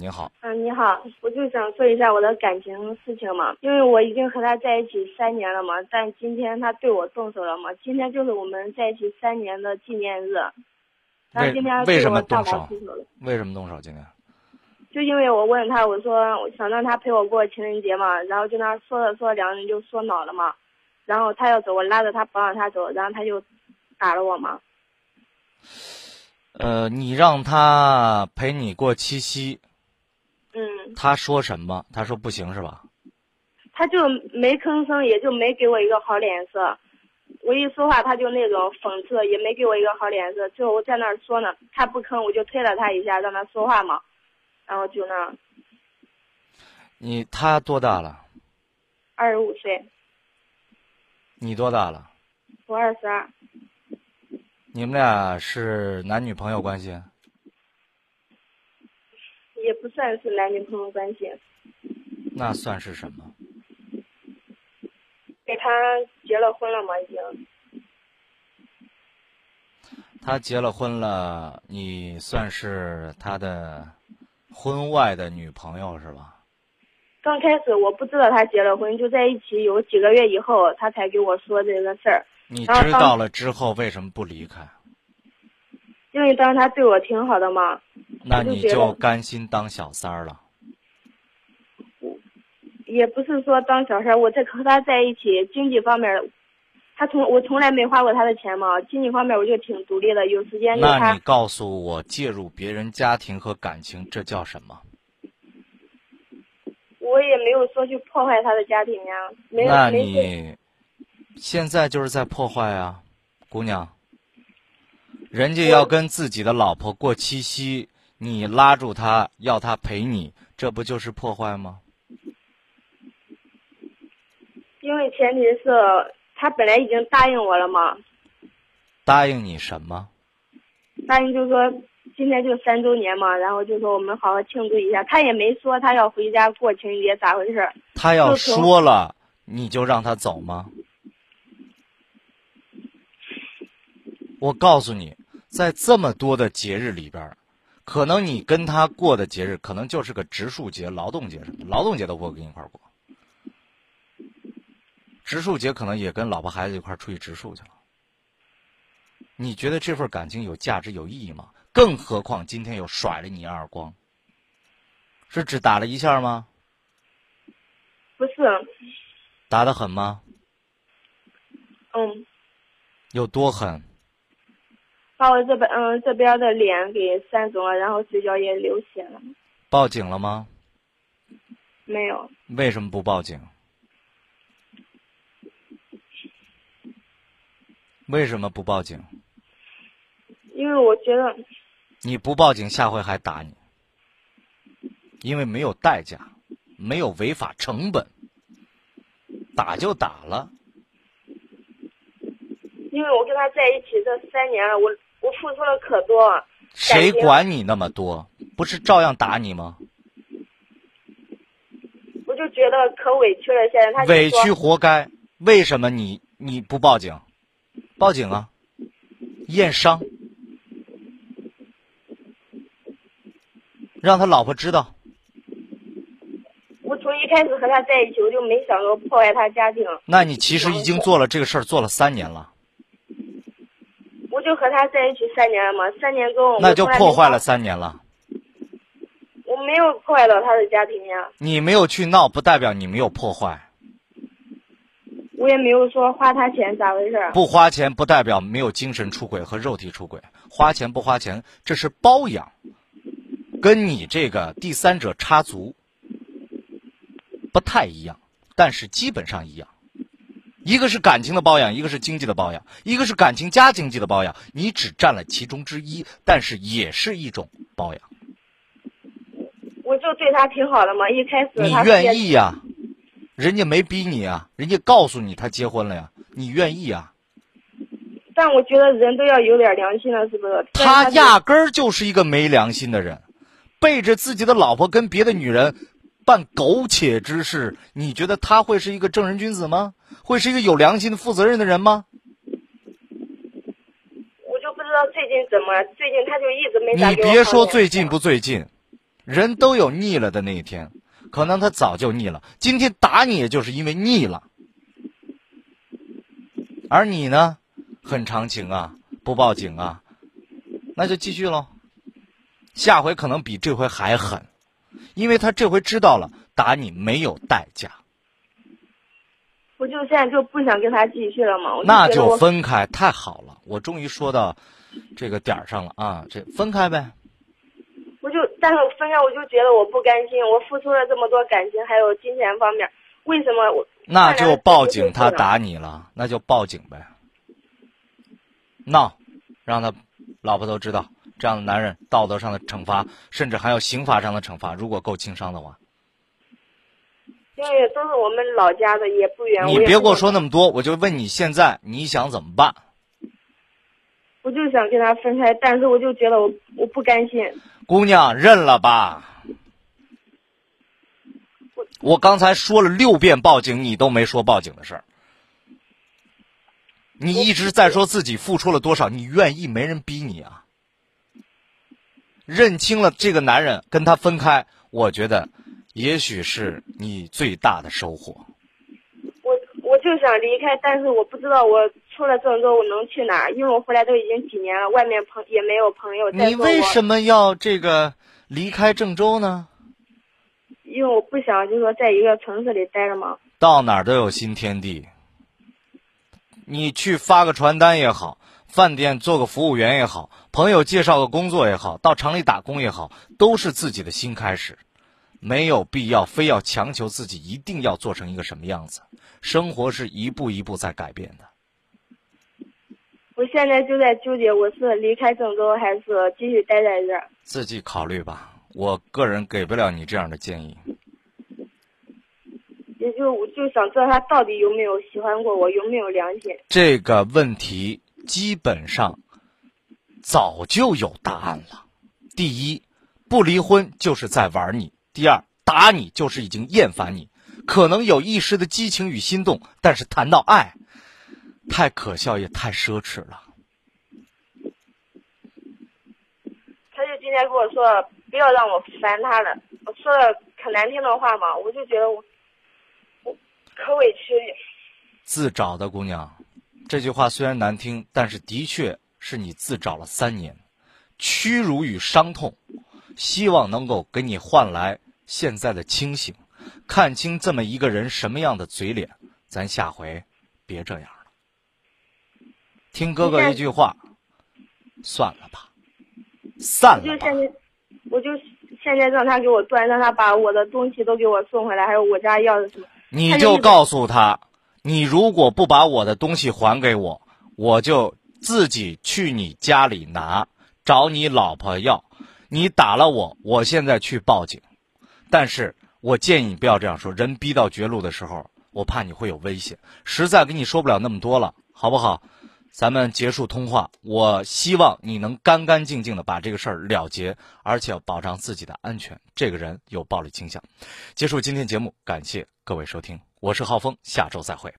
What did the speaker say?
您好，嗯，你好，我就想说一下我的感情事情嘛，因为我已经和他在一起三年了嘛，但今天他对我动手了嘛，今天就是我们在一起三年的纪念日，然后今天为为什么动手？为什么动手？今天？就因为我问他，我说我想让他陪我过情人节嘛，然后就那说着说着两个人就说恼了嘛，然后他要走，我拉着他不让他走，然后他就打了我嘛，呃，你让他陪你过七夕，嗯，他说什么？他说不行是吧？他就没吭声，也就没给我一个好脸色。我一说话，他就那种讽刺，也没给我一个好脸色。最后我在那儿说呢，他不吭，我就推了他一下，让他说话嘛。然后就那你他多大了？二十五岁，你多大了？我二十二，你们俩是男女朋友关系？也不算是男女朋友关系。那算是什么？给他结了婚了嘛，已经。他结了婚了，你算是他的婚外的女朋友是吧？刚开始我不知道他结了婚，就在一起有几个月以后，他才给我说这个事儿。你知道了之后为什么不离开？因为当时他对我挺好的嘛，那你就甘心当小三儿了？也不是说当小三儿，我在和他在一起，经济方面，他从我从来没花过他的钱嘛，经济方面我就挺独立的，有时间那你告诉我，介入别人家庭和感情，这叫什么？我也没有说去破坏他的家庭呀，没有那你现在就是在破坏啊，姑娘。人家要跟自己的老婆过七夕，你拉住他要他陪你，这不就是破坏吗？因为前提是他本来已经答应我了嘛，答应你什么？答应就说今天就三周年嘛，然后就说我们好好庆祝一下，他也没说他要回家过情人节咋回事，他要说了，你就让他走吗？我告诉你，在这么多的节日里边，可能你跟他过的节日，可能就是个植树节、劳动节什么，劳动节都不会跟你一块过。植树节可能也跟老婆孩子一块出去植树去了。你觉得这份感情有价值、有意义吗？更何况今天又甩了你一耳光，是只打了一下吗？不是，打得狠吗？嗯，有多狠？把我这边嗯这边的脸给扇肿了，然后嘴角也流血了，报警了吗？没有。为什么不报警？为什么不报警？因为我觉得，你不报警，下回还打你，因为没有代价，没有违法成本，打就打了。因为我跟他在一起这三年了，我我付出了可多，谁管你那么多？不是照样打你吗？我就觉得可委屈了。现在他委屈活该。为什么你你不报警？报警啊！验伤，让他老婆知道。我从一开始和他在一起，我就没想过破坏他家庭，那你其实已经做了这个事儿，做了三年了，我就和他在一起三年了嘛，三年中那就破坏了，三年了。我没有破坏到他的家庭呀，你没有去闹，不代表你没有破坏；我也没有说花他钱咋回事儿。不花钱不代表没有精神出轨和肉体出轨。花钱不花钱，这是包养，跟你这个第三者插足不太一样，但是基本上一样。一个是感情的包养，一个是经济的包养，一个是感情加经济的包养，你只占了其中之一，但是也是一种包养。我就对他挺好的嘛，一开始你愿意呀、人家没逼你啊，人家告诉你他结婚了呀，你愿意啊？但我觉得人都要有点良心了，是不是？他压根儿就是一个没良心的人，背着自己的老婆跟别的女人办苟且之事，你觉得他会是一个正人君子吗？会是一个有良心的、负责任的人吗？我就不知道最近怎么，最近他就一直没你别说最近不最近，人都有腻了的那一天，可能他早就腻了。今天打你，也就是因为腻了。而你呢，很长情啊，不报警啊，那就继续喽。下回可能比这回还狠，因为他这回知道了打你没有代价。我就现在就不想跟他继续了嘛。那就分开，太好了，我终于说到这个点儿上了啊！这分开呗。我就，但是分开我就觉得我不甘心，我付出了这么多感情，还有金钱方面，为什么我？那就报警，他打你了，那就报警呗。闹，让他老婆都知道，这样的男人道德上的惩罚，甚至还有刑法上的惩罚，如果够轻伤的话。因为都是我们老家的，也不远。你别跟我说那么多，我就问你现在你想怎么办？我就想跟他分开，但是我就觉得我我不甘心。姑娘，认了吧。我刚才说了六遍报警，你都没说报警的事儿。你一直在说自己付出了多少，你愿意，没人逼。认清了这个男人，跟他分开，我觉得，也许是你最大的收获。我我就想离开，但是我不知道我出了郑州我能去哪儿，因为我回来都已经几年了，外面朋也没有朋友。你为什么要这个离开郑州呢？因为我不想，就是说，在一个城市里待着嘛。到哪儿都有新天地。你去发个传单也好，饭店做个服务员也好，朋友介绍个工作也好，到厂里打工也好，都是自己的新开始。没有必要非要强求自己一定要做成一个什么样子。生活是一步一步在改变的。我现在就在纠结，我是离开郑州还是继续待在这儿？自己考虑吧。我个人给不了你这样的建议，也就我就想知道他到底有没有喜欢过我，有没有良心。这个问题基本上早就有答案了。第一，不离婚就是在玩你；第二，打你就是已经厌烦你，可能有一时的激情与心动，但是谈到爱，太可笑也太奢侈了。他就今天跟我说。不要让我烦他了，我说了可难听的话嘛，我就觉得我我可委屈。自找的姑娘，这句话虽然难听，但是的确是你自找了三年，屈辱与伤痛，希望能够给你换来现在的清醒，看清这么一个人什么样的嘴脸，咱下回别这样了。听哥哥一句话，算了吧，散了吧。我就现在让他给我断，让他把我的东西都给我送回来，还有我家钥匙什么。你就告诉他，你如果不把我的东西还给我，我就自己去你家里拿，找你老婆要。你打了我，我现在去报警。但是我建议你不要这样说，人逼到绝路的时候，我怕你会有危险。实在跟你说不了那么多了，好不好？咱们结束通话，我希望你能干干净净的把这个事儿了结，而且保障自己的安全。这个人有暴力倾向。结束今天节目，感谢各位收听，我是浩峰，下周再会。